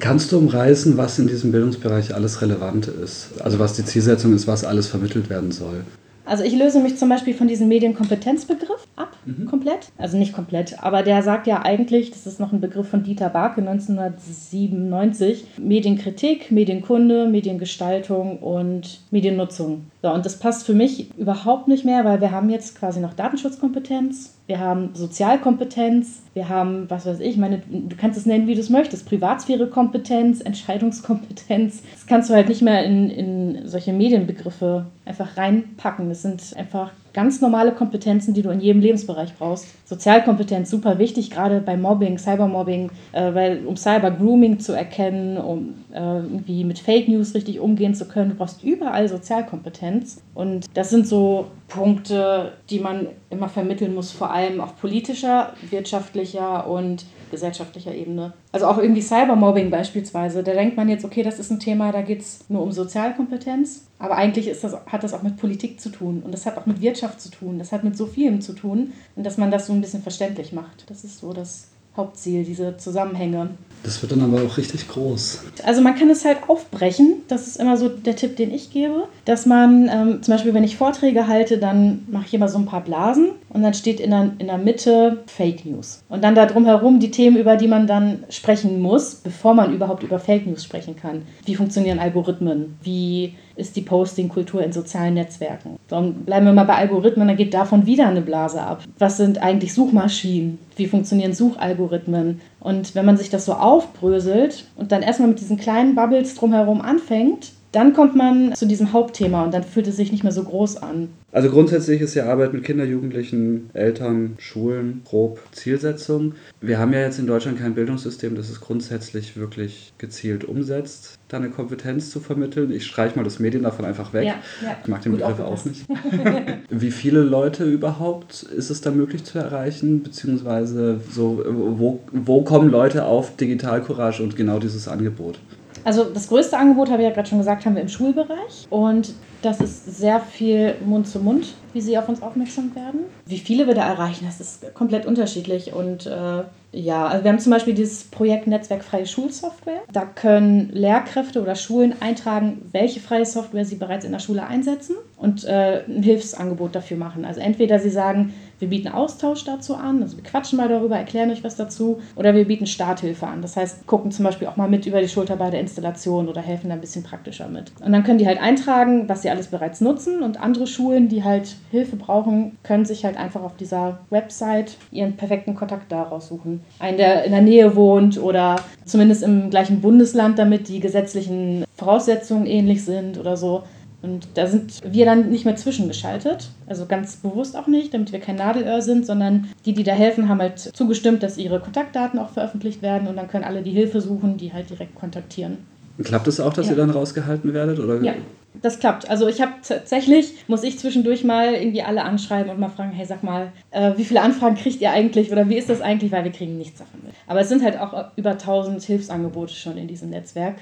Kannst du umreißen, was in diesem Bildungsbereich alles relevant ist? Also was die Zielsetzung ist, was alles vermittelt werden soll? Also ich löse mich zum Beispiel von diesem Medienkompetenzbegriff ab, mhm. komplett. Also nicht komplett, aber der sagt ja eigentlich, das ist noch ein Begriff von Dieter Barke 1997, Medienkritik, Medienkunde, Mediengestaltung und Mediennutzung. So, und das passt für mich überhaupt nicht mehr, weil wir haben jetzt quasi noch Datenschutzkompetenz, wir haben Sozialkompetenz, wir haben, was weiß ich, meine, du kannst es nennen, wie du es möchtest, Privatsphärekompetenz, Entscheidungskompetenz. Das kannst du halt nicht mehr in, in solche Medienbegriffe einfach reinpacken. Das sind einfach ganz normale Kompetenzen, die du in jedem Lebensbereich brauchst. Sozialkompetenz, super wichtig, gerade bei Mobbing, Cybermobbing, äh, weil, um Cybergrooming zu erkennen, um äh, irgendwie mit Fake News richtig umgehen zu können. Du brauchst überall Sozialkompetenz. Und das sind so Punkte, die man immer vermitteln muss, vor allem auf politischer, wirtschaftlicher und gesellschaftlicher Ebene. Also auch irgendwie Cybermobbing beispielsweise. Da denkt man jetzt, okay, das ist ein Thema, da geht es nur um Sozialkompetenz. Aber eigentlich ist das, hat das auch mit Politik zu tun und das hat auch mit Wirtschaft zu tun. Das hat mit so vielem zu tun und dass man das so ein bisschen verständlich macht. Das ist so das Hauptziel, diese Zusammenhänge. Das wird dann aber auch richtig groß. Also man kann es halt aufbrechen. Das ist immer so der Tipp, den ich gebe. Dass man, ähm, zum Beispiel, wenn ich Vorträge halte, dann mache ich immer so ein paar Blasen und dann steht in der, in der Mitte Fake News. Und dann da drumherum die Themen, über die man dann sprechen muss, bevor man überhaupt über Fake News sprechen kann. Wie funktionieren Algorithmen? Wie ist die Posting-Kultur in sozialen Netzwerken. Dann bleiben wir mal bei Algorithmen, dann geht davon wieder eine Blase ab. Was sind eigentlich Suchmaschinen? Wie funktionieren Suchalgorithmen? Und wenn man sich das so aufbröselt und dann erstmal mit diesen kleinen Bubbles drumherum anfängt, dann kommt man zu diesem Hauptthema und dann fühlt es sich nicht mehr so groß an. Also grundsätzlich ist ja Arbeit mit Kindern, Jugendlichen, Eltern, Schulen grob Zielsetzung. Wir haben ja jetzt in Deutschland kein Bildungssystem, das es grundsätzlich wirklich gezielt umsetzt, da eine Kompetenz zu vermitteln. Ich streiche mal das Medien davon einfach weg. Ja, ja. Ich mag den Gut Begriff auch nicht. Wie viele Leute überhaupt ist es da möglich zu erreichen? Beziehungsweise so, wo, wo kommen Leute auf Digitalcourage und genau dieses Angebot? Also das größte Angebot, habe ich ja gerade schon gesagt, haben wir im Schulbereich. Und das ist sehr viel Mund zu Mund, wie sie auf uns aufmerksam werden. Wie viele wir da erreichen, das ist komplett unterschiedlich. Und äh, ja, also wir haben zum Beispiel dieses Projekt Netzwerk Freie Schulsoftware. Da können Lehrkräfte oder Schulen eintragen, welche freie Software sie bereits in der Schule einsetzen und äh, ein Hilfsangebot dafür machen. Also entweder sie sagen, wir bieten Austausch dazu an, also wir quatschen mal darüber, erklären euch was dazu, oder wir bieten Starthilfe an. Das heißt, gucken zum Beispiel auch mal mit über die Schulter bei der Installation oder helfen da ein bisschen praktischer mit. Und dann können die halt eintragen, was sie alles bereits nutzen und andere Schulen, die halt Hilfe brauchen, können sich halt einfach auf dieser Website ihren perfekten Kontakt daraus suchen. Einen, der in der Nähe wohnt oder zumindest im gleichen Bundesland, damit die gesetzlichen Voraussetzungen ähnlich sind oder so. Und da sind wir dann nicht mehr zwischengeschaltet. Also ganz bewusst auch nicht, damit wir kein Nadelöhr sind, sondern die, die da helfen, haben halt zugestimmt, dass ihre Kontaktdaten auch veröffentlicht werden und dann können alle die Hilfe suchen, die halt direkt kontaktieren. Klappt es das auch, dass ja. ihr dann rausgehalten werdet? Oder? Ja, das klappt. Also ich habe tatsächlich, muss ich zwischendurch mal irgendwie alle anschreiben und mal fragen, hey, sag mal, äh, wie viele Anfragen kriegt ihr eigentlich oder wie ist das eigentlich, weil wir kriegen nichts davon mit. Aber es sind halt auch über 1000 Hilfsangebote schon in diesem Netzwerk.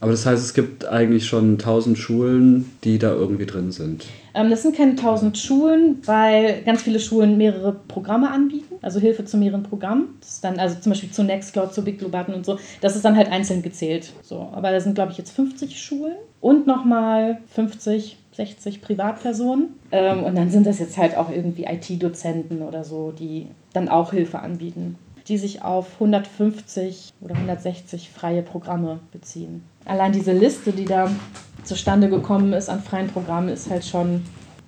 Aber das heißt, es gibt eigentlich schon 1000 Schulen, die da irgendwie drin sind. Ähm, das sind keine 1000 Schulen, weil ganz viele Schulen mehrere Programme anbieten, also Hilfe zu mehreren Programmen. Das ist dann also zum Beispiel zu Nextcloud, zu BigBlueButton und so. Das ist dann halt einzeln gezählt. So, aber da sind glaube ich jetzt 50 Schulen und nochmal 50 60 Privatpersonen. Ähm, und dann sind das jetzt halt auch irgendwie IT-Dozenten oder so, die dann auch Hilfe anbieten, die sich auf 150 oder 160 freie Programme beziehen allein diese Liste, die da zustande gekommen ist an freien Programmen, ist halt schon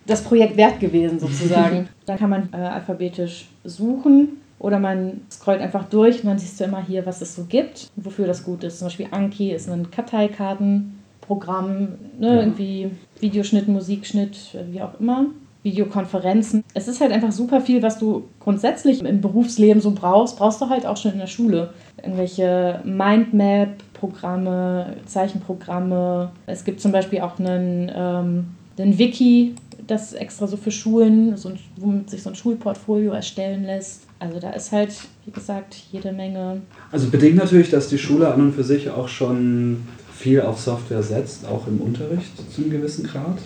das Projekt wert gewesen sozusagen. Dann kann man äh, alphabetisch suchen oder man scrollt einfach durch und dann siehst du immer hier, was es so gibt, wofür das gut ist. Zum Beispiel Anki ist ein Karteikartenprogramm, ne, ja. irgendwie Videoschnitt, Musikschnitt, wie auch immer. Videokonferenzen. Es ist halt einfach super viel, was du grundsätzlich im Berufsleben so brauchst, brauchst du halt auch schon in der Schule. Irgendwelche Mindmap-Programme, Zeichenprogramme. Es gibt zum Beispiel auch einen, ähm, einen Wiki, das extra so für Schulen, so ein, womit sich so ein Schulportfolio erstellen lässt. Also da ist halt, wie gesagt, jede Menge. Also bedingt natürlich, dass die Schule an und für sich auch schon viel auf Software setzt, auch im Unterricht zu einem gewissen Grad.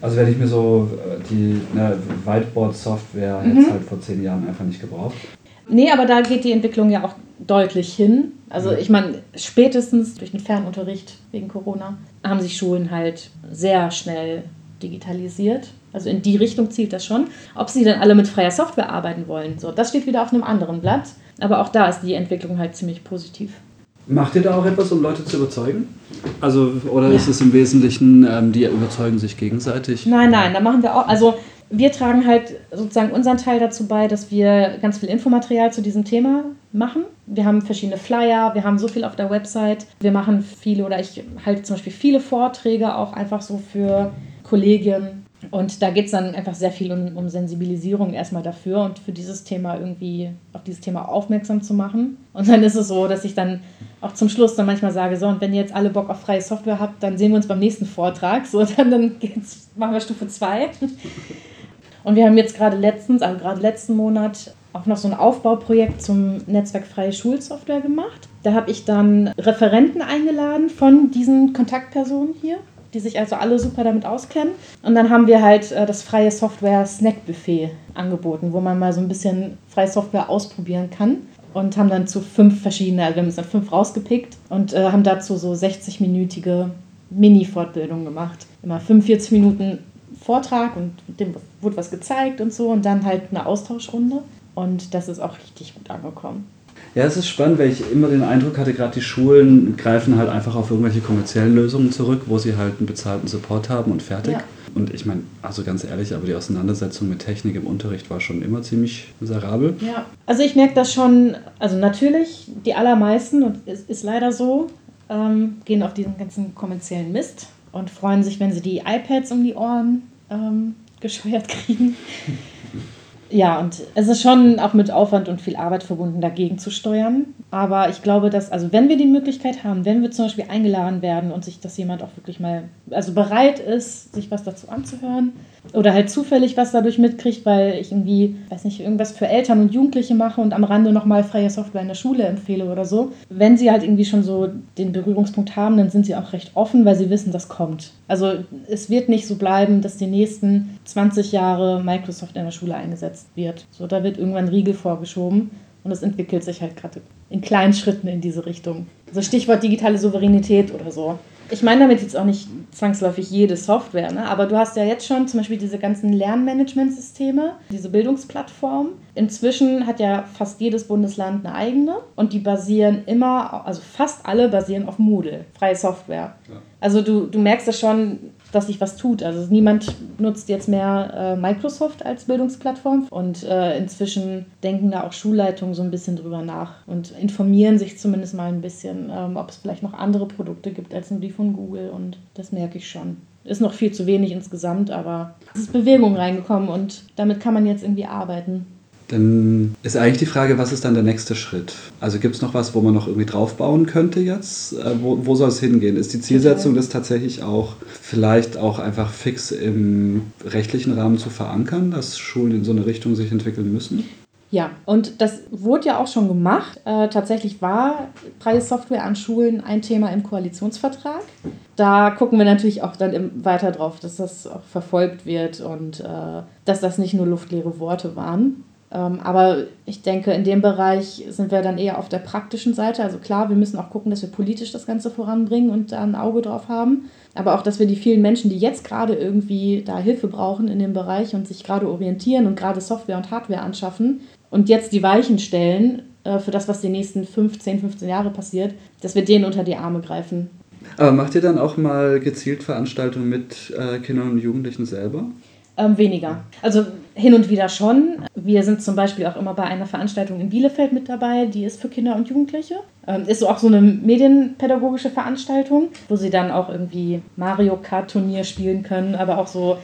Also wenn ich mir so äh, die ne, Whiteboard-Software mhm. hätte halt vor zehn Jahren einfach nicht gebraucht. Nee, aber da geht die Entwicklung ja auch deutlich hin. Also ich meine, spätestens durch den Fernunterricht wegen Corona haben sich Schulen halt sehr schnell digitalisiert. Also in die Richtung zielt das schon. Ob sie dann alle mit freier Software arbeiten wollen, so, das steht wieder auf einem anderen Blatt. Aber auch da ist die Entwicklung halt ziemlich positiv. Macht ihr da auch etwas, um Leute zu überzeugen? Also, oder ja. ist es im Wesentlichen, ähm, die überzeugen sich gegenseitig? Nein, nein, da machen wir auch. Also wir tragen halt sozusagen unseren Teil dazu bei, dass wir ganz viel Infomaterial zu diesem Thema machen. Wir haben verschiedene Flyer, wir haben so viel auf der Website. Wir machen viele oder ich halte zum Beispiel viele Vorträge auch einfach so für Kollegien. Und da geht es dann einfach sehr viel um, um, Sensibilisierung erstmal dafür und für dieses Thema irgendwie auf dieses Thema aufmerksam zu machen. Und dann ist es so, dass ich dann auch zum Schluss dann manchmal sage, so, und wenn ihr jetzt alle Bock auf freie Software habt, dann sehen wir uns beim nächsten Vortrag. So, dann, dann geht's, machen wir Stufe 2. Und wir haben jetzt gerade letztens, also gerade letzten Monat, auch noch so ein Aufbauprojekt zum Netzwerk Freie Schulsoftware gemacht. Da habe ich dann Referenten eingeladen von diesen Kontaktpersonen hier, die sich also alle super damit auskennen. Und dann haben wir halt äh, das freie Software Snack Buffet angeboten, wo man mal so ein bisschen freie Software ausprobieren kann. Und haben dann zu fünf verschiedene, also wir haben uns dann fünf rausgepickt und äh, haben dazu so 60-minütige Mini-Fortbildungen gemacht. Immer 45 Minuten Vortrag und dem wurde was gezeigt und so und dann halt eine Austauschrunde. Und das ist auch richtig gut angekommen. Ja, es ist spannend, weil ich immer den Eindruck hatte, gerade die Schulen greifen halt einfach auf irgendwelche kommerziellen Lösungen zurück, wo sie halt einen bezahlten Support haben und fertig. Ja. Und ich meine, also ganz ehrlich, aber die Auseinandersetzung mit Technik im Unterricht war schon immer ziemlich miserabel. Ja, also ich merke das schon, also natürlich die allermeisten, und es ist leider so, ähm, gehen auf diesen ganzen kommerziellen Mist und freuen sich, wenn sie die iPads um die Ohren ähm, gescheuert kriegen. Ja, und es ist schon auch mit Aufwand und viel Arbeit verbunden, dagegen zu steuern. Aber ich glaube, dass, also wenn wir die Möglichkeit haben, wenn wir zum Beispiel eingeladen werden und sich das jemand auch wirklich mal, also bereit ist, sich was dazu anzuhören, oder halt zufällig was dadurch mitkriegt, weil ich irgendwie, weiß nicht, irgendwas für Eltern und Jugendliche mache und am Rande nochmal freie Software in der Schule empfehle oder so. Wenn sie halt irgendwie schon so den Berührungspunkt haben, dann sind sie auch recht offen, weil sie wissen, das kommt. Also es wird nicht so bleiben, dass die nächsten 20 Jahre Microsoft in der Schule eingesetzt wird. So, da wird irgendwann Riegel vorgeschoben und es entwickelt sich halt gerade in kleinen Schritten in diese Richtung. Also Stichwort digitale Souveränität oder so. Ich meine damit jetzt auch nicht zwangsläufig jede Software, ne? aber du hast ja jetzt schon zum Beispiel diese ganzen Lernmanagementsysteme, diese Bildungsplattform. Inzwischen hat ja fast jedes Bundesland eine eigene und die basieren immer, also fast alle basieren auf Moodle, freie Software. Ja. Also du, du merkst ja schon, dass sich was tut. Also niemand nutzt jetzt mehr äh, Microsoft als Bildungsplattform und äh, inzwischen denken da auch Schulleitungen so ein bisschen drüber nach und informieren sich zumindest mal ein bisschen, ähm, ob es vielleicht noch andere Produkte gibt als nur die von Google und das merke ich schon. Ist noch viel zu wenig insgesamt, aber es ist Bewegung reingekommen und damit kann man jetzt irgendwie arbeiten. Dann ist eigentlich die Frage, was ist dann der nächste Schritt? Also gibt es noch was, wo man noch irgendwie draufbauen könnte jetzt? Äh, wo, wo soll es hingehen? Ist die Zielsetzung das tatsächlich auch vielleicht auch einfach fix im rechtlichen Rahmen zu verankern, dass Schulen in so eine Richtung sich entwickeln müssen? Ja, und das wurde ja auch schon gemacht. Äh, tatsächlich war freie Software an Schulen ein Thema im Koalitionsvertrag. Da gucken wir natürlich auch dann weiter drauf, dass das auch verfolgt wird und äh, dass das nicht nur luftleere Worte waren. Ähm, aber ich denke, in dem Bereich sind wir dann eher auf der praktischen Seite. Also klar, wir müssen auch gucken, dass wir politisch das Ganze voranbringen und da ein Auge drauf haben. Aber auch, dass wir die vielen Menschen, die jetzt gerade irgendwie da Hilfe brauchen in dem Bereich und sich gerade orientieren und gerade Software und Hardware anschaffen und jetzt die Weichen stellen äh, für das, was die nächsten 15, 15 Jahre passiert, dass wir denen unter die Arme greifen. Aber macht ihr dann auch mal gezielt Veranstaltungen mit äh, Kindern und Jugendlichen selber? Ähm, weniger. Also hin und wieder schon. Wir sind zum Beispiel auch immer bei einer Veranstaltung in Bielefeld mit dabei, die ist für Kinder und Jugendliche. Ähm, ist so auch so eine medienpädagogische Veranstaltung, wo sie dann auch irgendwie Mario Kart Turnier spielen können, aber auch so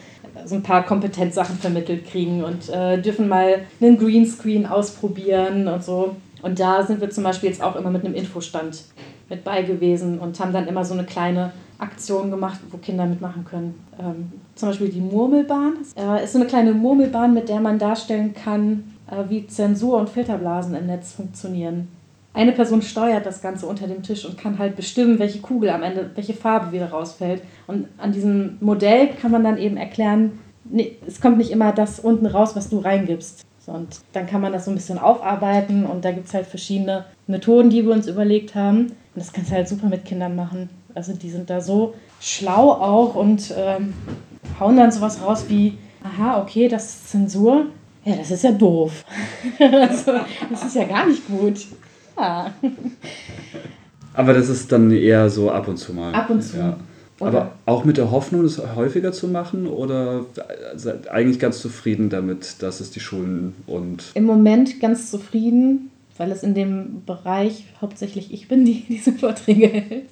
so ein paar Kompetenzsachen vermittelt kriegen und äh, dürfen mal einen Greenscreen ausprobieren und so. Und da sind wir zum Beispiel jetzt auch immer mit einem Infostand mit bei gewesen und haben dann immer so eine kleine Aktion gemacht, wo Kinder mitmachen können. Ähm, zum Beispiel die Murmelbahn. Äh, ist so eine kleine Murmelbahn, mit der man darstellen kann, äh, wie Zensur und Filterblasen im Netz funktionieren. Eine Person steuert das Ganze unter dem Tisch und kann halt bestimmen, welche Kugel am Ende, welche Farbe wieder rausfällt. Und an diesem Modell kann man dann eben erklären, nee, es kommt nicht immer das unten raus, was du reingibst, Und dann kann man das so ein bisschen aufarbeiten und da gibt es halt verschiedene Methoden, die wir uns überlegt haben. Und das kannst du halt super mit Kindern machen. Also die sind da so schlau auch und ähm, hauen dann sowas raus wie, aha, okay, das ist Zensur. Ja, das ist ja doof. also, das ist ja gar nicht gut. Ja. Aber das ist dann eher so ab und zu mal. Ab und zu. Ja. Aber auch mit der Hoffnung, es häufiger zu machen oder eigentlich ganz zufrieden damit, dass es die Schulen und. Im Moment ganz zufrieden, weil es in dem Bereich hauptsächlich ich bin, die diese Vorträge hält.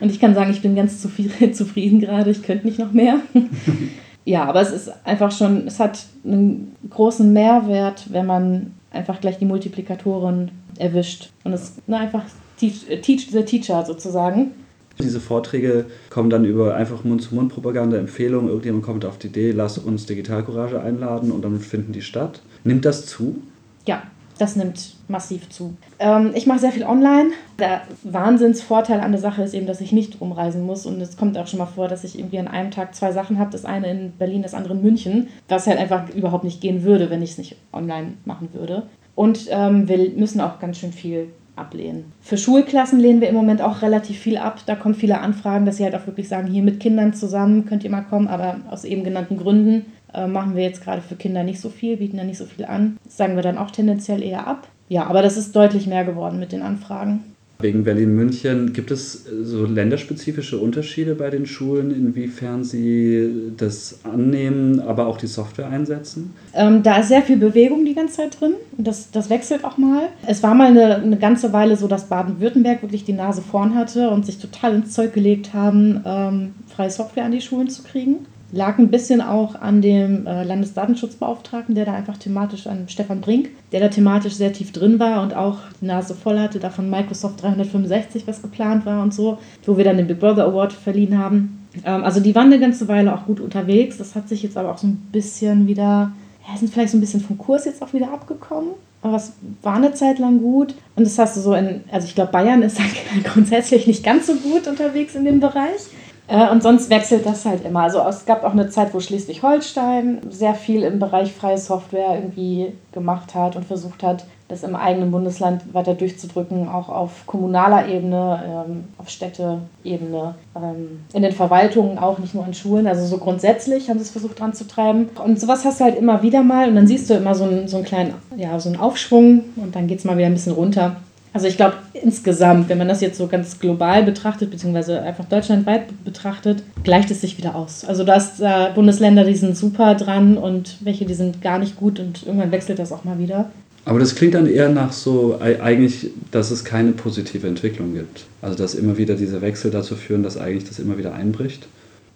Und ich kann sagen, ich bin ganz zufrieden, zufrieden gerade, ich könnte nicht noch mehr. ja, aber es ist einfach schon, es hat einen großen Mehrwert, wenn man einfach gleich die Multiplikatoren erwischt. Und es ist einfach teach, teach the teacher sozusagen. Diese Vorträge kommen dann über einfach Mund-zu-Mund-Propaganda, Empfehlungen. Irgendjemand kommt auf die Idee, lass uns Digitalcourage einladen und dann finden die statt. Nimmt das zu? Ja, das nimmt massiv zu. Ähm, ich mache sehr viel online. Der Wahnsinnsvorteil an der Sache ist eben, dass ich nicht rumreisen muss. Und es kommt auch schon mal vor, dass ich irgendwie an einem Tag zwei Sachen habe. Das eine in Berlin, das andere in München. Was halt einfach überhaupt nicht gehen würde, wenn ich es nicht online machen würde. Und ähm, wir müssen auch ganz schön viel ablehnen. Für Schulklassen lehnen wir im Moment auch relativ viel ab. Da kommen viele Anfragen, dass sie halt auch wirklich sagen, hier mit Kindern zusammen könnt ihr mal kommen, aber aus eben genannten Gründen äh, machen wir jetzt gerade für Kinder nicht so viel, bieten da nicht so viel an. Das sagen wir dann auch tendenziell eher ab. Ja, aber das ist deutlich mehr geworden mit den Anfragen. Wegen Berlin-München, gibt es äh, so länderspezifische Unterschiede bei den Schulen, inwiefern sie das annehmen, aber auch die Software einsetzen? Ähm, da ist sehr viel Bewegung die ganze Zeit drin das, das wechselt auch mal. Es war mal eine, eine ganze Weile so, dass Baden-Württemberg wirklich die Nase vorn hatte und sich total ins Zeug gelegt haben, ähm, freie Software an die Schulen zu kriegen lag ein bisschen auch an dem äh, Landesdatenschutzbeauftragten, der da einfach thematisch, an Stefan Brink, der da thematisch sehr tief drin war und auch die Nase voll hatte, da von Microsoft 365 was geplant war und so, wo wir dann den Big Brother Award verliehen haben. Ähm, also die waren eine ganze Weile auch gut unterwegs. Das hat sich jetzt aber auch so ein bisschen wieder, ja, sind vielleicht so ein bisschen vom Kurs jetzt auch wieder abgekommen. Aber es war eine Zeit lang gut. Und das hast du so in, also ich glaube, Bayern ist grundsätzlich nicht ganz so gut unterwegs in dem Bereich. Äh, und sonst wechselt das halt immer. Also es gab auch eine Zeit, wo Schleswig-Holstein sehr viel im Bereich freie Software irgendwie gemacht hat und versucht hat, das im eigenen Bundesland weiter durchzudrücken, auch auf kommunaler Ebene, ähm, auf Städteebene, ähm, in den Verwaltungen auch, nicht nur in Schulen. Also so grundsätzlich haben sie es versucht dran zu treiben. Und sowas hast du halt immer wieder mal und dann siehst du immer so einen, so einen kleinen, ja, so einen Aufschwung und dann geht es mal wieder ein bisschen runter. Also ich glaube insgesamt, wenn man das jetzt so ganz global betrachtet, beziehungsweise einfach deutschlandweit betrachtet, gleicht es sich wieder aus. Also da ist äh, Bundesländer, die sind super dran und welche, die sind gar nicht gut und irgendwann wechselt das auch mal wieder. Aber das klingt dann eher nach so eigentlich, dass es keine positive Entwicklung gibt. Also dass immer wieder diese Wechsel dazu führen, dass eigentlich das immer wieder einbricht.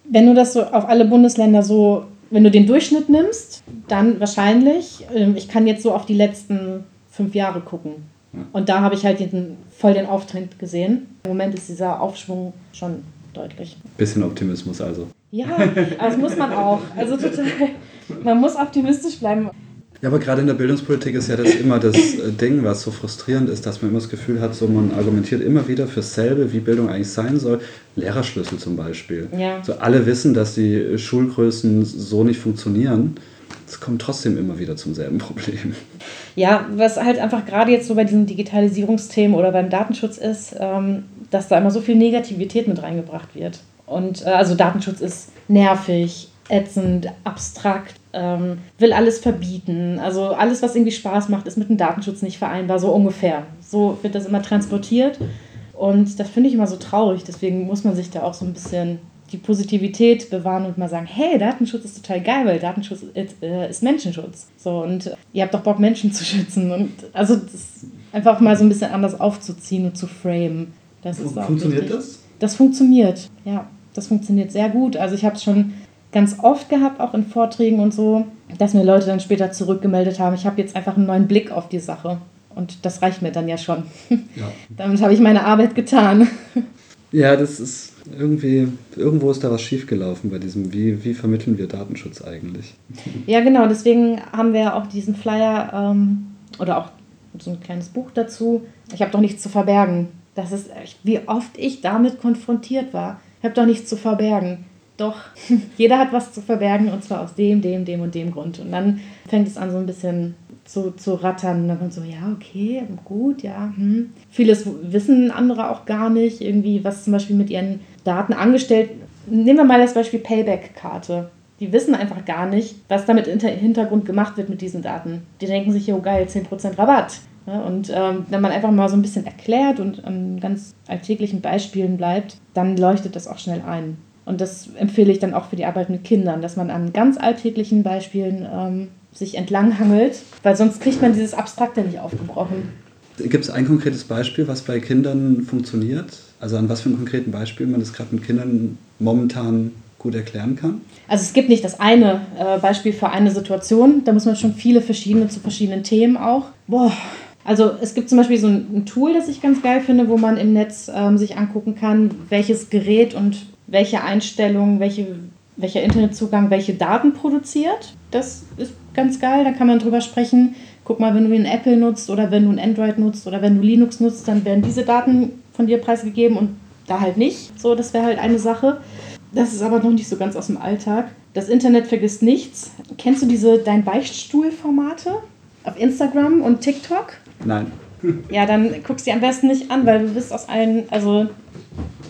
Wenn du das so auf alle Bundesländer so, wenn du den Durchschnitt nimmst, dann wahrscheinlich. Ähm, ich kann jetzt so auf die letzten fünf Jahre gucken. Und da habe ich halt den, voll den Auftritt gesehen. Im Moment ist dieser Aufschwung schon deutlich. Bisschen Optimismus also. Ja, das muss man auch. Also total, man muss optimistisch bleiben. Ja, aber gerade in der Bildungspolitik ist ja das immer das äh, Ding, was so frustrierend ist, dass man immer das Gefühl hat, so man argumentiert immer wieder für dasselbe, wie Bildung eigentlich sein soll. Lehrerschlüssel zum Beispiel. Ja. So alle wissen, dass die Schulgrößen so nicht funktionieren es kommt trotzdem immer wieder zum selben Problem. Ja, was halt einfach gerade jetzt so bei diesen Digitalisierungsthemen oder beim Datenschutz ist, ähm, dass da immer so viel Negativität mit reingebracht wird. Und äh, also Datenschutz ist nervig, ätzend, abstrakt, ähm, will alles verbieten. Also alles, was irgendwie Spaß macht, ist mit dem Datenschutz nicht vereinbar, so ungefähr. So wird das immer transportiert. Und das finde ich immer so traurig. Deswegen muss man sich da auch so ein bisschen die Positivität bewahren und mal sagen, hey, Datenschutz ist total geil, weil Datenschutz ist, äh, Menschenschutz. So, und ihr habt doch Bock, Menschen zu schützen. Und also das einfach mal so ein bisschen anders aufzuziehen und zu framen. Das ist funktioniert wichtig. das? Das funktioniert, ja. Das funktioniert sehr gut. Also ich habe es schon ganz oft gehabt, auch in Vorträgen und so, dass mir Leute dann später zurückgemeldet haben, ich habe jetzt einfach einen neuen Blick auf die Sache. Und das reicht mir dann ja schon. Ja. Damit habe ich meine Arbeit getan. Ja, das ist irgendwie, irgendwo ist da was schiefgelaufen bei diesem, wie, wie vermitteln wir Datenschutz eigentlich? Ja, genau, deswegen haben wir auch diesen Flyer ähm, oder auch so ein kleines Buch dazu. Ich habe doch nichts zu verbergen. Das ist, wie oft ich damit konfrontiert war. Ich habe doch nichts zu verbergen. Doch, jeder hat was zu verbergen und zwar aus dem, dem, dem und dem Grund. Und dann fängt es an, so ein bisschen zu, zu rattern. Und dann so, ja, okay, gut, ja. Hm. Vieles wissen andere auch gar nicht, irgendwie, was zum Beispiel mit ihren Daten angestellt. Nehmen wir mal das Beispiel Payback-Karte. Die wissen einfach gar nicht, was damit im Hintergrund gemacht wird mit diesen Daten. Die denken sich, oh geil, 10% Rabatt. Und ähm, wenn man einfach mal so ein bisschen erklärt und an ganz alltäglichen Beispielen bleibt, dann leuchtet das auch schnell ein. Und das empfehle ich dann auch für die Arbeit mit Kindern, dass man an ganz alltäglichen Beispielen ähm, sich entlanghangelt, weil sonst kriegt man dieses Abstrakte nicht aufgebrochen. Gibt es ein konkretes Beispiel, was bei Kindern funktioniert? Also an was für einem konkreten Beispiel man das gerade mit Kindern momentan gut erklären kann? Also es gibt nicht das eine äh, Beispiel für eine Situation, da muss man schon viele verschiedene zu verschiedenen Themen auch. Boah, also es gibt zum Beispiel so ein, ein Tool, das ich ganz geil finde, wo man im Netz ähm, sich angucken kann, welches Gerät und welche Einstellungen, welche, welcher Internetzugang welche Daten produziert. Das ist ganz geil, da kann man drüber sprechen. Guck mal, wenn du einen Apple nutzt oder wenn du ein Android nutzt oder wenn du Linux nutzt, dann werden diese Daten von dir preisgegeben und da halt nicht. So, das wäre halt eine Sache. Das ist aber noch nicht so ganz aus dem Alltag. Das Internet vergisst nichts. Kennst du diese Dein Beichtstuhl-Formate auf Instagram und TikTok? Nein. Ja, dann guckst du die am besten nicht an, weil du bist aus allen, also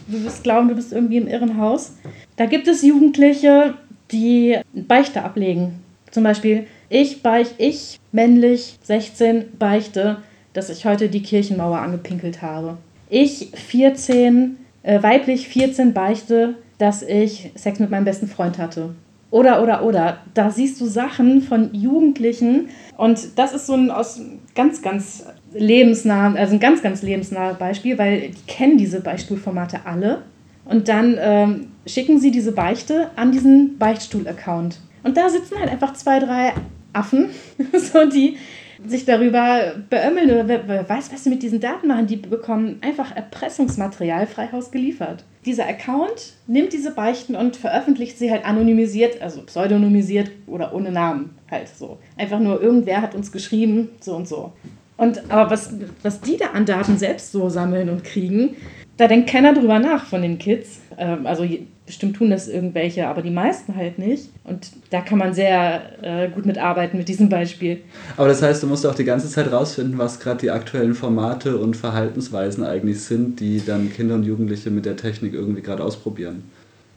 du wirst glauben, du bist irgendwie im Irrenhaus. Da gibt es Jugendliche, die Beichte ablegen. Zum Beispiel, ich beichte, ich, männlich, 16, beichte, dass ich heute die Kirchenmauer angepinkelt habe. Ich, 14, äh, weiblich, 14, beichte, dass ich Sex mit meinem besten Freund hatte. Oder, oder, oder. Da siehst du Sachen von Jugendlichen und das ist so ein aus ganz, ganz lebensnah, also ein ganz, ganz lebensnahes Beispiel, weil die kennen diese Beichtstuhlformate alle. Und dann ähm, schicken sie diese Beichte an diesen Beichtstuhl-Account. Und da sitzen halt einfach zwei, drei Affen, so die sich darüber beömmeln oder wer, wer weiß, was sie mit diesen Daten machen. Die bekommen einfach Erpressungsmaterial freihaus geliefert. Dieser Account nimmt diese Beichten und veröffentlicht sie halt anonymisiert, also pseudonymisiert oder ohne Namen halt so. Einfach nur irgendwer hat uns geschrieben, so und so. Und aber was, was die da an Daten selbst so sammeln und kriegen, da denkt keiner drüber nach von den Kids. Ähm, also bestimmt tun das irgendwelche, aber die meisten halt nicht. Und da kann man sehr äh, gut mitarbeiten mit diesem Beispiel. Aber das heißt, du musst auch die ganze Zeit rausfinden, was gerade die aktuellen Formate und Verhaltensweisen eigentlich sind, die dann Kinder und Jugendliche mit der Technik irgendwie gerade ausprobieren.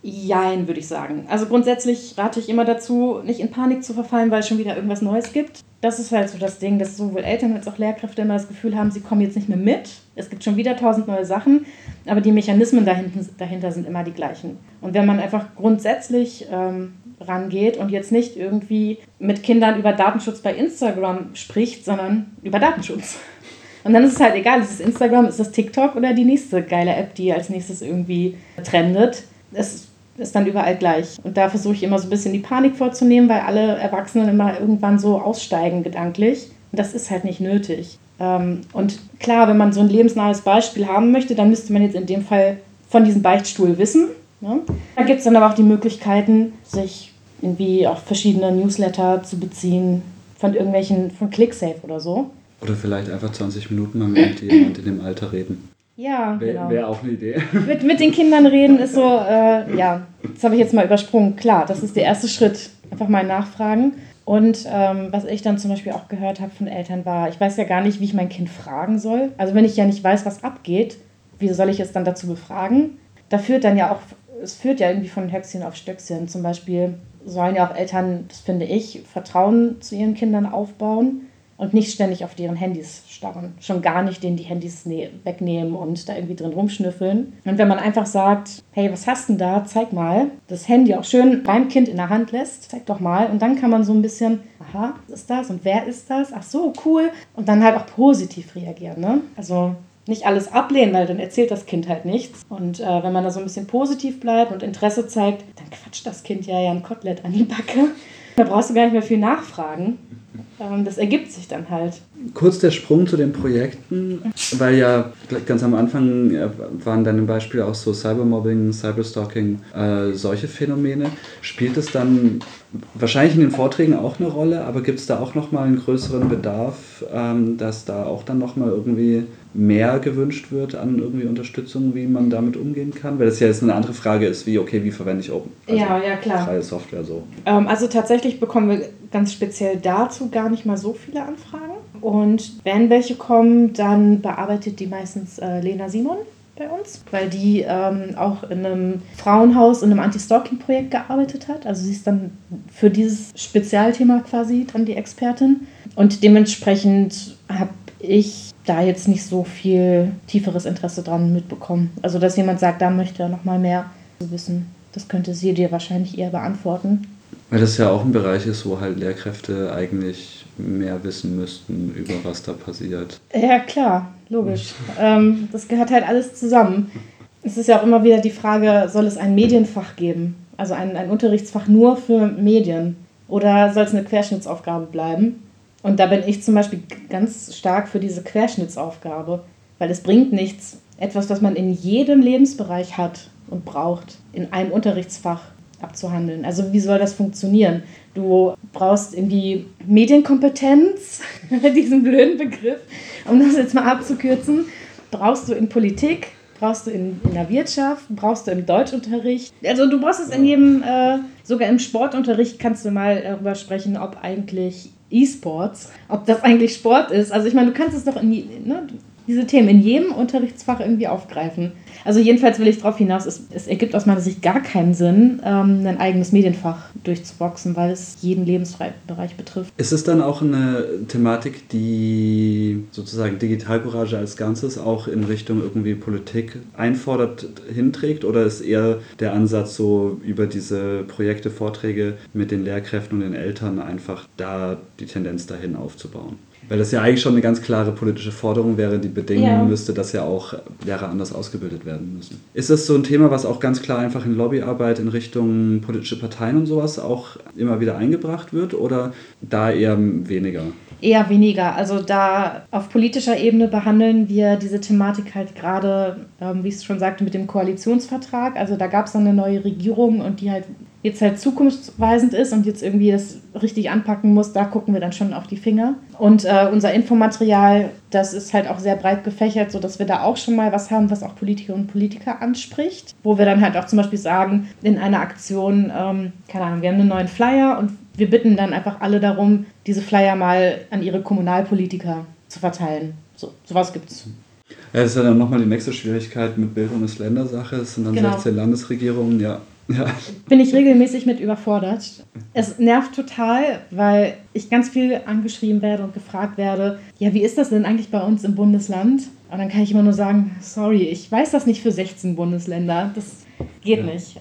Jein, würde ich sagen. Also grundsätzlich rate ich immer dazu, nicht in Panik zu verfallen, weil es schon wieder irgendwas Neues gibt. Das ist halt so das Ding, dass sowohl Eltern als auch Lehrkräfte immer das Gefühl haben, sie kommen jetzt nicht mehr mit. Es gibt schon wieder tausend neue Sachen, aber die Mechanismen dahinter, dahinter sind immer die gleichen. Und wenn man einfach grundsätzlich ähm, rangeht und jetzt nicht irgendwie mit Kindern über Datenschutz bei Instagram spricht, sondern über Datenschutz. Und dann ist es halt egal, ist es Instagram, ist es TikTok oder die nächste geile App, die als nächstes irgendwie trendet. Es ist dann überall gleich. Und da versuche ich immer so ein bisschen die Panik vorzunehmen, weil alle Erwachsenen immer irgendwann so aussteigen gedanklich. Und das ist halt nicht nötig. Ähm, und klar, wenn man so ein lebensnahes Beispiel haben möchte, dann müsste man jetzt in dem Fall von diesem Beichtstuhl wissen. Ne? Da gibt es dann aber auch die Möglichkeiten, sich irgendwie auf verschiedene Newsletter zu beziehen, von irgendwelchen, von ClickSafe oder so. Oder vielleicht einfach 20 Minuten mal mit jemand in dem Alter reden. Ja, Wäre genau. wär auch eine Idee. Mit, mit den Kindern reden ist so, äh, ja, das habe ich jetzt mal übersprungen. Klar, das ist der erste Schritt. Einfach mal nachfragen. Und ähm, was ich dann zum Beispiel auch gehört habe von Eltern war, ich weiß ja gar nicht, wie ich mein Kind fragen soll. Also wenn ich ja nicht weiß, was abgeht, wie soll ich es dann dazu befragen? Da führt dann ja auch, es führt ja irgendwie von Höchstchen auf Stöckchen. Zum Beispiel sollen ja auch Eltern, das finde ich, Vertrauen zu ihren Kindern aufbauen und nicht ständig auf deren Handys starren. Schon gar nicht denen die Handys ne wegnehmen und da irgendwie drin rumschnüffeln. Und wenn man einfach sagt, hey, was hast denn da? Zeig mal. Das Handy auch schön beim Kind in der Hand lässt. Zeig doch mal. Und dann kann man so ein bisschen, aha, was ist das? Und wer ist das? Ach so, cool. Und dann halt auch positiv reagieren. Ne? Also nicht alles ablehnen, weil dann erzählt das Kind halt nichts. Und äh, wenn man da so ein bisschen positiv bleibt und Interesse zeigt, dann quatscht das Kind ja ja ein Kotelett an die Backe. Da brauchst du gar nicht mehr viel nachfragen. Ähm, das ergibt sich dann halt. Kurz der Sprung zu den Projekten, weil ja ganz am Anfang waren dann im Beispiel auch so Cybermobbing, Cyberstalking, äh, solche Phänomene. Spielt es dann wahrscheinlich in den Vorträgen auch eine Rolle, aber gibt es da auch nochmal einen größeren Bedarf, ähm, dass da auch dann nochmal irgendwie mehr gewünscht wird an irgendwie Unterstützung, wie man damit umgehen kann? Weil das ja jetzt eine andere Frage ist, wie, okay, wie verwende ich Open? Also ja, ja, klar. Freie Software so. Ähm, also tatsächlich bekommen wir ganz speziell dazu gar nicht mal so viele Anfragen. Und wenn welche kommen, dann bearbeitet die meistens äh, Lena Simon bei uns, weil die ähm, auch in einem Frauenhaus, in einem Anti-Stalking-Projekt gearbeitet hat. Also sie ist dann für dieses Spezialthema quasi dann die Expertin. Und dementsprechend habe ich da jetzt nicht so viel tieferes Interesse dran mitbekommen. Also dass jemand sagt, da möchte er noch mal mehr wissen. Das könnte sie dir wahrscheinlich eher beantworten. Weil das ja auch ein Bereich ist, wo halt Lehrkräfte eigentlich mehr wissen müssten über was da passiert. Ja, klar, logisch. ähm, das gehört halt alles zusammen. Es ist ja auch immer wieder die Frage, soll es ein Medienfach geben? Also ein, ein Unterrichtsfach nur für Medien? Oder soll es eine Querschnittsaufgabe bleiben? Und da bin ich zum Beispiel ganz stark für diese Querschnittsaufgabe, weil es bringt nichts, etwas, was man in jedem Lebensbereich hat und braucht, in einem Unterrichtsfach abzuhandeln. Also wie soll das funktionieren? Du brauchst irgendwie Medienkompetenz, diesen blöden Begriff, um das jetzt mal abzukürzen, brauchst du in Politik, brauchst du in, in der Wirtschaft, brauchst du im Deutschunterricht. Also du brauchst es in jedem, äh, sogar im Sportunterricht kannst du mal darüber sprechen, ob eigentlich E-Sports, ob das eigentlich Sport ist. Also ich meine, du kannst es doch in ne, diese Themen in jedem Unterrichtsfach irgendwie aufgreifen. Also jedenfalls will ich darauf hinaus, es, es, ergibt aus meiner Sicht gar keinen Sinn, ähm, ein eigenes Medienfach durchzuboxen, weil es jeden Lebensbereich betrifft. Ist es dann auch eine Thematik, die sozusagen Digitalcourage als Ganzes auch in Richtung irgendwie Politik einfordert, hinträgt? Oder ist eher der Ansatz so über diese Projekte, Vorträge mit den Lehrkräften und den Eltern einfach da die Tendenz dahin aufzubauen? Weil das ja eigentlich schon eine ganz klare politische Forderung wäre, die bedingen ja. müsste, dass ja auch Lehrer anders ausgebildet werden müssen. Ist das so ein Thema, was auch ganz klar einfach in Lobbyarbeit in Richtung politische Parteien und sowas auch immer wieder eingebracht wird oder da eher weniger? Eher weniger. Also da auf politischer Ebene behandeln wir diese Thematik halt gerade, ähm, wie ich es schon sagte, mit dem Koalitionsvertrag. Also da gab es dann eine neue Regierung und die halt jetzt halt zukunftsweisend ist und jetzt irgendwie das richtig anpacken muss, da gucken wir dann schon auf die Finger. Und äh, unser Infomaterial, das ist halt auch sehr breit gefächert, sodass wir da auch schon mal was haben, was auch Politikerinnen und Politiker anspricht. Wo wir dann halt auch zum Beispiel sagen, in einer Aktion, ähm, keine Ahnung, wir haben einen neuen Flyer und wir bitten dann einfach alle darum, diese Flyer mal an ihre Kommunalpolitiker zu verteilen. So, sowas gibt's. Ja, das ist ja dann nochmal die nächste Schwierigkeit mit Bildung ist Ländersache. Es sind dann genau. 16 Landesregierungen, ja. Ja. Bin ich regelmäßig mit überfordert. Es nervt total, weil ich ganz viel angeschrieben werde und gefragt werde, ja, wie ist das denn eigentlich bei uns im Bundesland? Und dann kann ich immer nur sagen, sorry, ich weiß das nicht für 16 Bundesländer. Das geht ja. nicht.